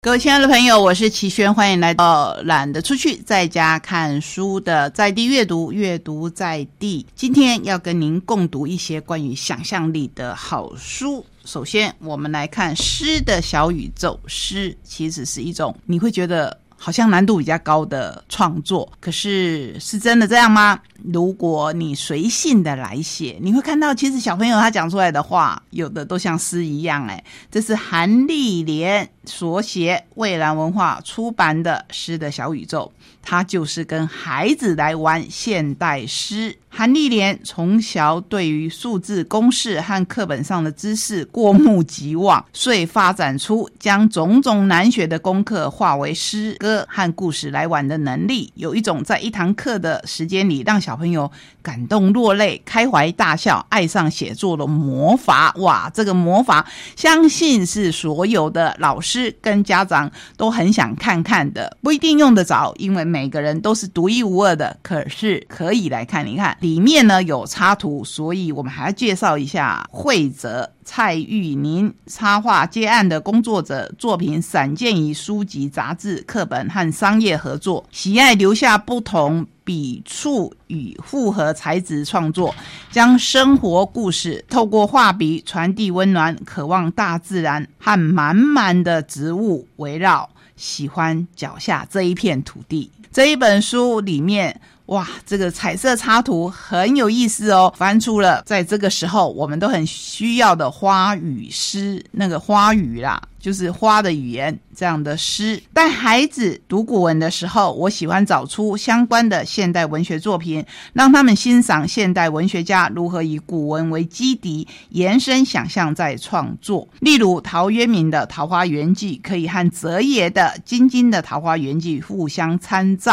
各位亲爱的朋友，我是齐轩，欢迎来到懒得出去，在家看书的在地阅读，阅读在地。今天要跟您共读一些关于想象力的好书。首先，我们来看诗的小宇宙。诗其实是一种你会觉得好像难度比较高的创作，可是是真的这样吗？如果你随性的来写，你会看到，其实小朋友他讲出来的话，有的都像诗一样。哎，这是韩丽莲所写，蔚蓝文化出版的《诗的小宇宙》，它就是跟孩子来玩现代诗。韩丽莲从小对于数字公式和课本上的知识过目即忘，所以发展出将种种难学的功课化为诗歌和故事来玩的能力。有一种在一堂课的时间里让小朋友感动落泪、开怀大笑、爱上写作的魔法。哇，这个魔法相信是所有的老师跟家长都很想看看的。不一定用得着，因为每个人都是独一无二的。可是可以来看一看，里面呢有插图，所以我们还要介绍一下会者蔡玉宁插画接案的工作者，作品散见于书籍、杂志、课本和商业合作，喜爱留下不同。笔触与复合材质创作，将生活故事透过画笔传递温暖，渴望大自然和满满的植物围绕，喜欢脚下这一片土地。这一本书里面，哇，这个彩色插图很有意思哦，翻出了在这个时候我们都很需要的花语诗，那个花语啦。就是花的语言这样的诗，带孩子读古文的时候，我喜欢找出相关的现代文学作品，让他们欣赏现代文学家如何以古文为基底，延伸想象在创作。例如陶渊明的《桃花源记》，可以和泽野的《金金的桃花源记》互相参照，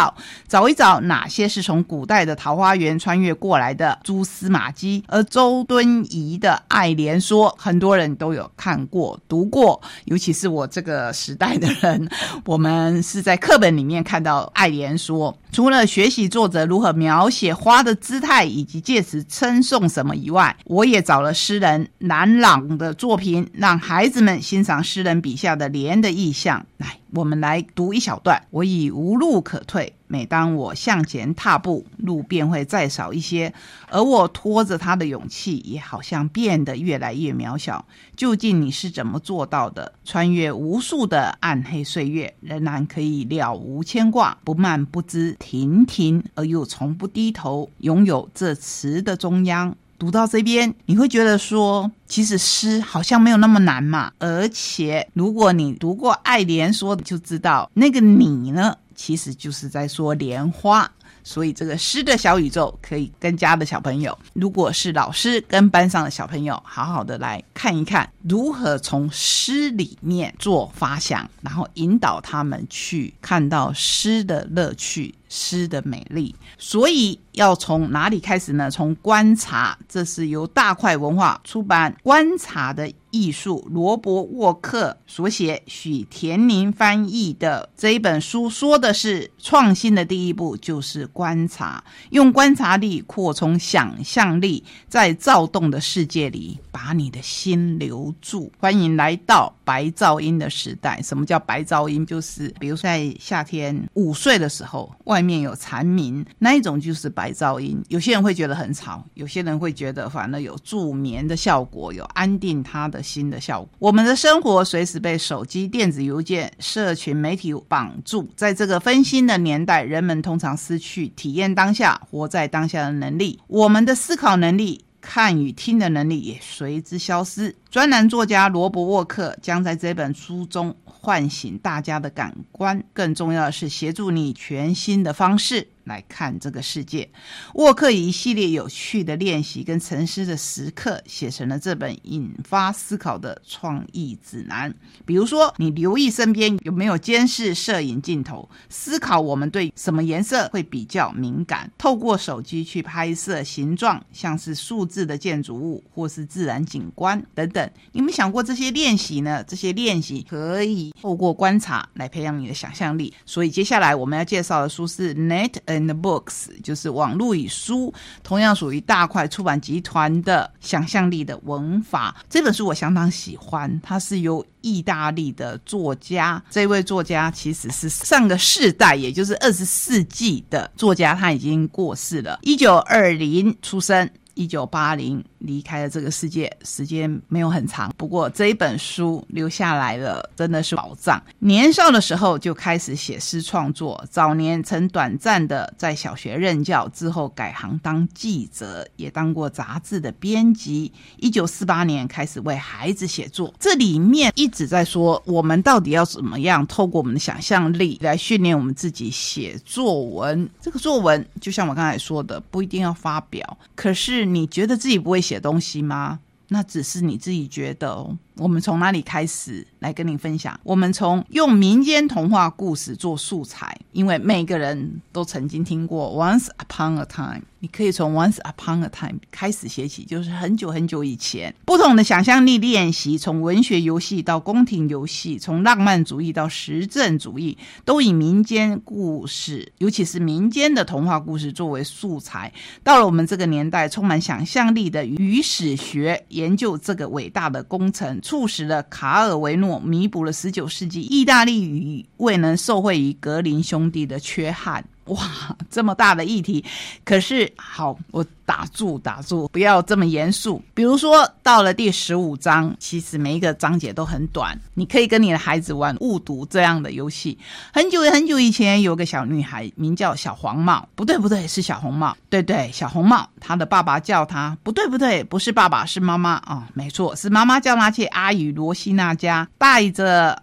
找一找哪些是从古代的桃花源穿越过来的蛛丝马迹。而周敦颐的《爱莲说》，很多人都有看过、读过。尤其是我这个时代的人，我们是在课本里面看到爱莲说，除了学习作者如何描写花的姿态以及借此称颂什么以外，我也找了诗人南朗的作品，让孩子们欣赏诗人笔下的莲的意象。来。我们来读一小段。我已无路可退，每当我向前踏步，路便会再少一些，而我拖着他的勇气也好像变得越来越渺小。究竟你是怎么做到的？穿越无数的暗黑岁月，仍然可以了无牵挂，不慢不知，亭亭而又从不低头，拥有这词的中央。读到这边，你会觉得说，其实诗好像没有那么难嘛。而且，如果你读过爱莲说，就知道那个你呢，其实就是在说莲花。所以，这个诗的小宇宙可以跟家的小朋友，如果是老师跟班上的小朋友，好好的来看一看，如何从诗里面做发想，然后引导他们去看到诗的乐趣。诗的美丽，所以要从哪里开始呢？从观察，这是由大块文化出版《观察的艺术》，罗伯沃克所写，许田宁翻译的这一本书，说的是创新的第一步就是观察，用观察力扩充想象力，在躁动的世界里把你的心留住。欢迎来到白噪音的时代。什么叫白噪音？就是比如在夏天午睡的时候，外面有蝉鸣，那一种就是白噪音。有些人会觉得很吵，有些人会觉得反而有助眠的效果，有安定他的心的效果。我们的生活随时被手机、电子邮件、社群媒体绑住，在这个分心的年代，人们通常失去体验当下、活在当下的能力。我们的思考能力、看与听的能力也随之消失。专栏作家罗伯沃克将在这本书中。唤醒大家的感官，更重要的是协助你全新的方式。来看这个世界，沃克以一系列有趣的练习跟沉思的时刻，写成了这本引发思考的创意指南。比如说，你留意身边有没有监视摄影镜头，思考我们对什么颜色会比较敏感，透过手机去拍摄形状，像是数字的建筑物或是自然景观等等。你们想过这些练习呢？这些练习可以透过观察来培养你的想象力。所以接下来我们要介绍的书是 Net。And Books，就是网络与书，同样属于大块出版集团的想象力的文法。这本书我相当喜欢，它是由意大利的作家，这位作家其实是上个世代，也就是二十世纪的作家，他已经过世了，一九二零出生。一九八零离开了这个世界，时间没有很长。不过这一本书留下来了，真的是宝藏。年少的时候就开始写诗创作，早年曾短暂的在小学任教，之后改行当记者，也当过杂志的编辑。一九四八年开始为孩子写作，这里面一直在说，我们到底要怎么样透过我们的想象力来训练我们自己写作文。这个作文就像我刚才说的，不一定要发表，可是。你觉得自己不会写东西吗？那只是你自己觉得哦。我们从哪里开始来跟你分享？我们从用民间童话故事做素材，因为每个人都曾经听过 “Once upon a time”。你可以从 “Once upon a time” 开始写起，就是很久很久以前。不同的想象力练习，从文学游戏到宫廷游戏，从浪漫主义到实证主义，都以民间故事，尤其是民间的童话故事作为素材。到了我们这个年代，充满想象力的与史学研究这个伟大的工程。促使了卡尔维诺弥补了十九世纪意大利语未能受惠于格林兄弟的缺憾。哇，这么大的议题，可是好，我打住打住，不要这么严肃。比如说，到了第十五章，其实每一个章节都很短，你可以跟你的孩子玩误读这样的游戏。很久很久以前，有个小女孩名叫小黄帽，不对不对，是小红帽。对对，小红帽，她的爸爸叫她，不对不对，不是爸爸，是妈妈啊，没错，是妈妈叫她去阿姨罗西娜家，带着，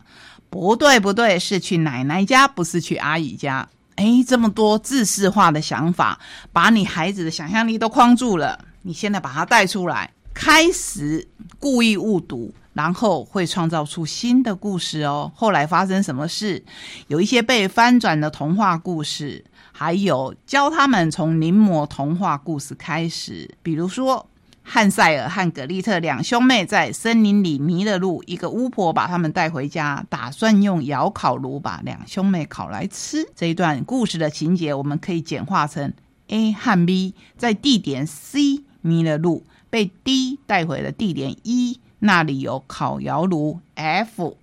不对不对，是去奶奶家，不是去阿姨家。哎，这么多自式化的想法，把你孩子的想象力都框住了。你现在把它带出来，开始故意误读，然后会创造出新的故事哦。后来发生什么事？有一些被翻转的童话故事，还有教他们从临摹童话故事开始，比如说。汉塞尔和格丽特两兄妹在森林里迷了路，一个巫婆把他们带回家，打算用窑烤炉把两兄妹烤来吃。这一段故事的情节，我们可以简化成：A 和 B 在地点 C 迷了路，被 D 带回了地点 E，那里有烤窑炉。F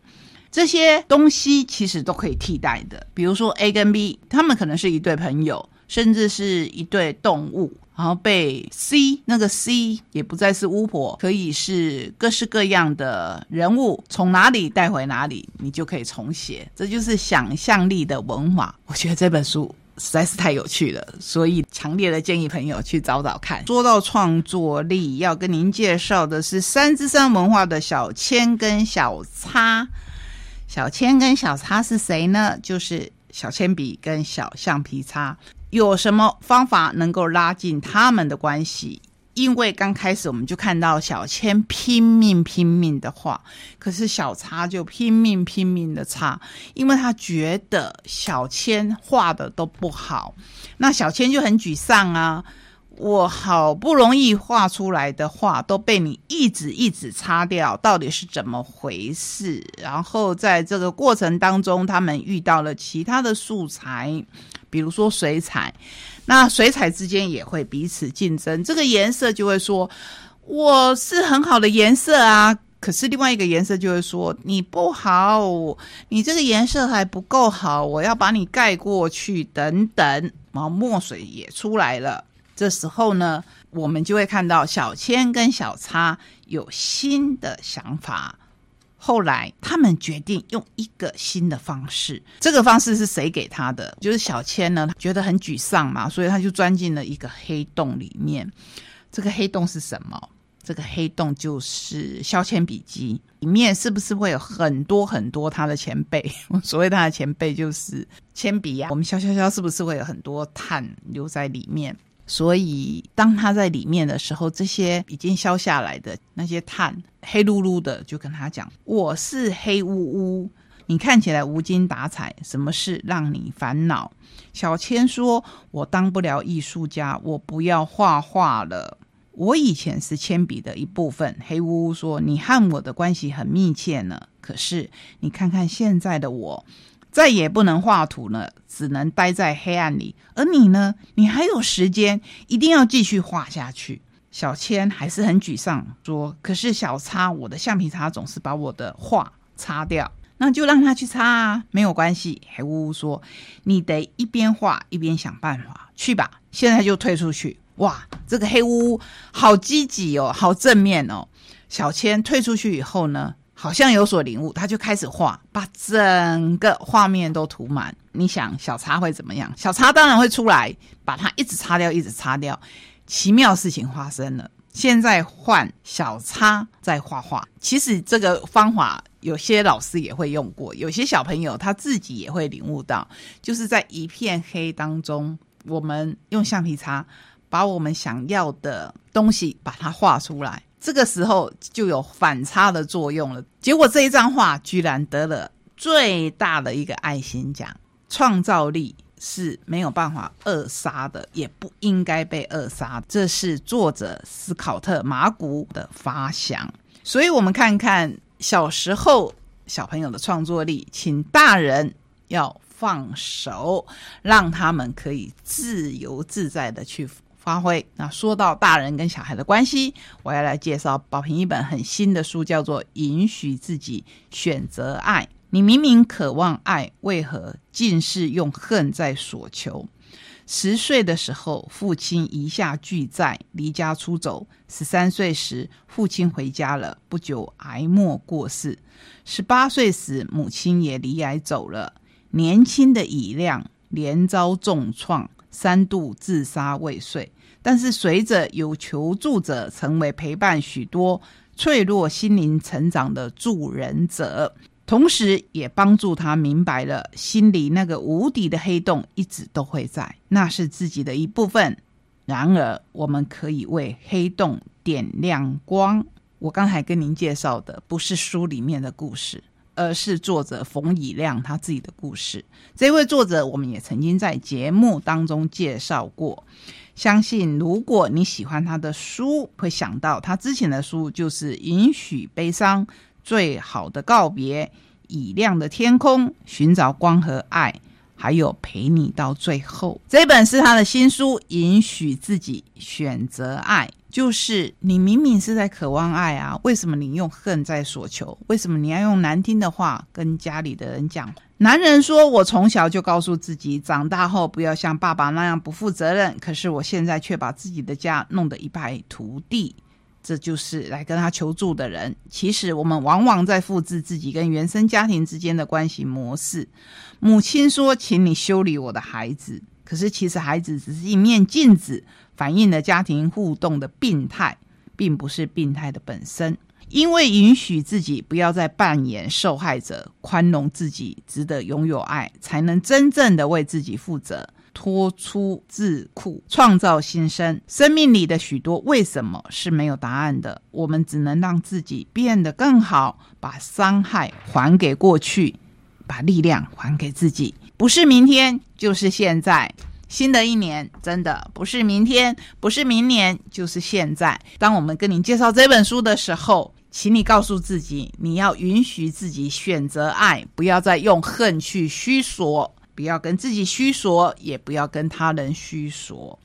这些东西其实都可以替代的，比如说 A 跟 B，他们可能是一对朋友，甚至是一对动物。然后被 C 那个 C 也不再是巫婆，可以是各式各样的人物，从哪里带回哪里，你就可以重写。这就是想象力的文化。我觉得这本书实在是太有趣了，所以强烈的建议朋友去找找看。说到创作力，要跟您介绍的是三之三文化的小千跟小叉。小千跟小叉是谁呢？就是小铅笔跟小橡皮擦。有什么方法能够拉近他们的关系？因为刚开始我们就看到小千拼命拼命的画，可是小叉就拼命拼命的擦，因为他觉得小千画的都不好，那小千就很沮丧啊！我好不容易画出来的画都被你一直一直擦掉，到底是怎么回事？然后在这个过程当中，他们遇到了其他的素材。比如说水彩，那水彩之间也会彼此竞争。这个颜色就会说我是很好的颜色啊，可是另外一个颜色就会说你不好，你这个颜色还不够好，我要把你盖过去等等。然后墨水也出来了，这时候呢，我们就会看到小千跟小叉有新的想法。后来，他们决定用一个新的方式。这个方式是谁给他的？就是小千呢，觉得很沮丧嘛，所以他就钻进了一个黑洞里面。这个黑洞是什么？这个黑洞就是削铅笔机里面，是不是会有很多很多他的前辈？所谓他的前辈就是铅笔呀。我们削削削，是不是会有很多碳留在里面？所以，当他在里面的时候，这些已经消下来的那些碳，黑噜噜的，就跟他讲：“我是黑呜呜，你看起来无精打采，什么事让你烦恼？”小千说：“我当不了艺术家，我不要画画了。我以前是铅笔的一部分。”黑呜呜说：“你和我的关系很密切呢，可是你看看现在的我。”再也不能画图了，只能待在黑暗里。而你呢？你还有时间，一定要继续画下去。小千还是很沮丧，说：“可是小擦，我的橡皮擦总是把我的画擦掉。”那就让他去擦啊，没有关系。黑呜呜说：“你得一边画一边想办法，去吧。”现在就退出去。哇，这个黑呜呜好积极哦，好正面哦。小千退出去以后呢，好像有所领悟，他就开始画，把整个画面都涂满。你想小叉会怎么样？小叉当然会出来，把它一直擦掉，一直擦掉。奇妙事情发生了。现在换小叉在画画，其实这个方法有些老师也会用过，有些小朋友他自己也会领悟到，就是在一片黑当中，我们用橡皮擦把我们想要的东西把它画出来，这个时候就有反差的作用了。结果这一张画居然得了最大的一个爱心奖，创造力。是没有办法扼杀的，也不应该被扼杀。这是作者斯考特·马古的发想。所以，我们看看小时候小朋友的创作力，请大人要放手，让他们可以自由自在的去发挥。那说到大人跟小孩的关系，我要来介绍宝平一本很新的书，叫做《允许自己选择爱》。你明明渴望爱，为何尽是用恨在索求？十岁的时候，父亲一下巨债，离家出走。十三岁时，父亲回家了，不久癌末过世。十八岁时，母亲也离癌走了。年轻的以亮连遭重创，三度自杀未遂。但是，随着有求助者成为陪伴许多脆弱心灵成长的助人者。同时，也帮助他明白了心里那个无底的黑洞一直都会在，那是自己的一部分。然而，我们可以为黑洞点亮光。我刚才跟您介绍的不是书里面的故事，而是作者冯以亮他自己的故事。这位作者，我们也曾经在节目当中介绍过。相信如果你喜欢他的书，会想到他之前的书就是《允许悲伤》。最好的告别，以亮的天空，寻找光和爱，还有陪你到最后。这本是他的新书，允许自己选择爱。就是你明明是在渴望爱啊，为什么你用恨在索求？为什么你要用难听的话跟家里的人讲？男人说：“我从小就告诉自己，长大后不要像爸爸那样不负责任，可是我现在却把自己的家弄得一败涂地。”这就是来跟他求助的人。其实我们往往在复制自己跟原生家庭之间的关系模式。母亲说：“请你修理我的孩子。”可是其实孩子只是一面镜子，反映了家庭互动的病态，并不是病态的本身。因为允许自己不要再扮演受害者，宽容自己，值得拥有爱，才能真正的为自己负责。脱出自库，创造新生。生命里的许多为什么是没有答案的，我们只能让自己变得更好，把伤害还给过去，把力量还给自己。不是明天，就是现在。新的一年，真的不是明天，不是明年，就是现在。当我们跟您介绍这本书的时候，请你告诉自己，你要允许自己选择爱，不要再用恨去虚索。不要跟自己虚说，也不要跟他人虚说，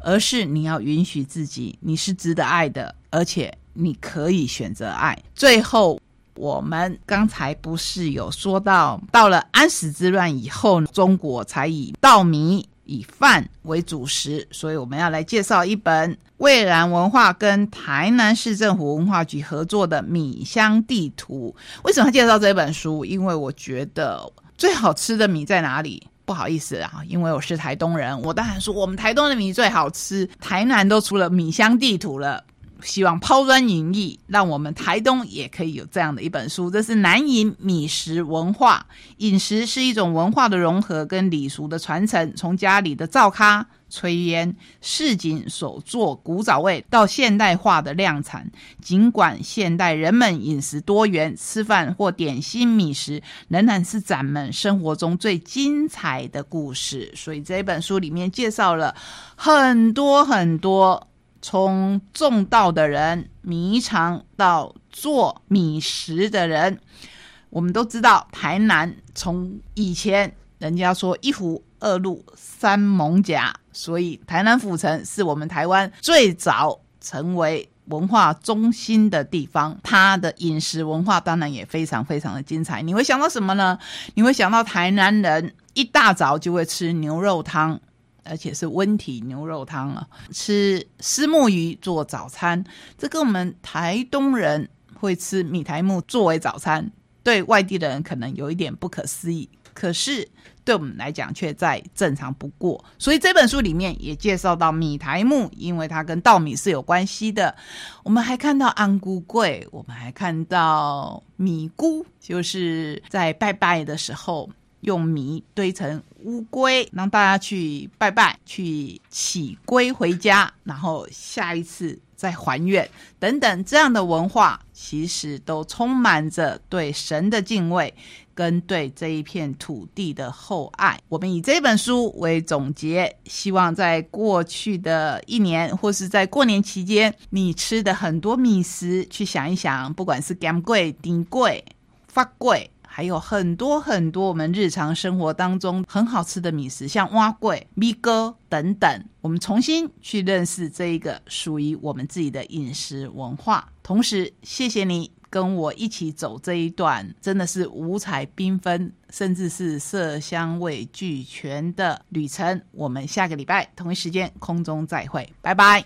而是你要允许自己，你是值得爱的，而且你可以选择爱。最后，我们刚才不是有说到，到了安史之乱以后，中国才以稻米、以饭为主食，所以我们要来介绍一本蔚然文化跟台南市政府文化局合作的米香地图。为什么介绍这本书？因为我觉得。最好吃的米在哪里？不好意思啊，因为我是台东人，我当然说我们台东的米最好吃。台南都出了米香地图了，希望抛砖引玉，让我们台东也可以有这样的一本书。这是南饮米食文化，饮食是一种文化的融合跟礼俗的传承，从家里的灶咖。炊烟、市井所做古早味到现代化的量产，尽管现代人们饮食多元，吃饭或点心米食仍然是咱们生活中最精彩的故事。所以这本书里面介绍了很多很多，从种稻的人、迷肠到做米食的人。我们都知道，台南从以前人家说一府二路三艋甲，所以台南府城是我们台湾最早成为文化中心的地方。它的饮食文化当然也非常非常的精彩。你会想到什么呢？你会想到台南人一大早就会吃牛肉汤。而且是温体牛肉汤啊，吃丝木鱼做早餐，这跟我们台东人会吃米苔木作为早餐，对外地的人可能有一点不可思议，可是对我们来讲却再正常不过。所以这本书里面也介绍到米苔木，因为它跟稻米是有关系的。我们还看到安菇桂，我们还看到米菇，就是在拜拜的时候。用米堆成乌龟，让大家去拜拜，去起龟回家，然后下一次再还愿等等，这样的文化其实都充满着对神的敬畏，跟对这一片土地的厚爱。我们以这本书为总结，希望在过去的一年，或是在过年期间，你吃的很多米食，去想一想，不管是干贵、顶贵、发贵。还有很多很多我们日常生活当中很好吃的米食，像蛙桂、米糕等等。我们重新去认识这一个属于我们自己的饮食文化。同时，谢谢你跟我一起走这一段真的是五彩缤纷，甚至是色香味俱全的旅程。我们下个礼拜同一时间空中再会，拜拜。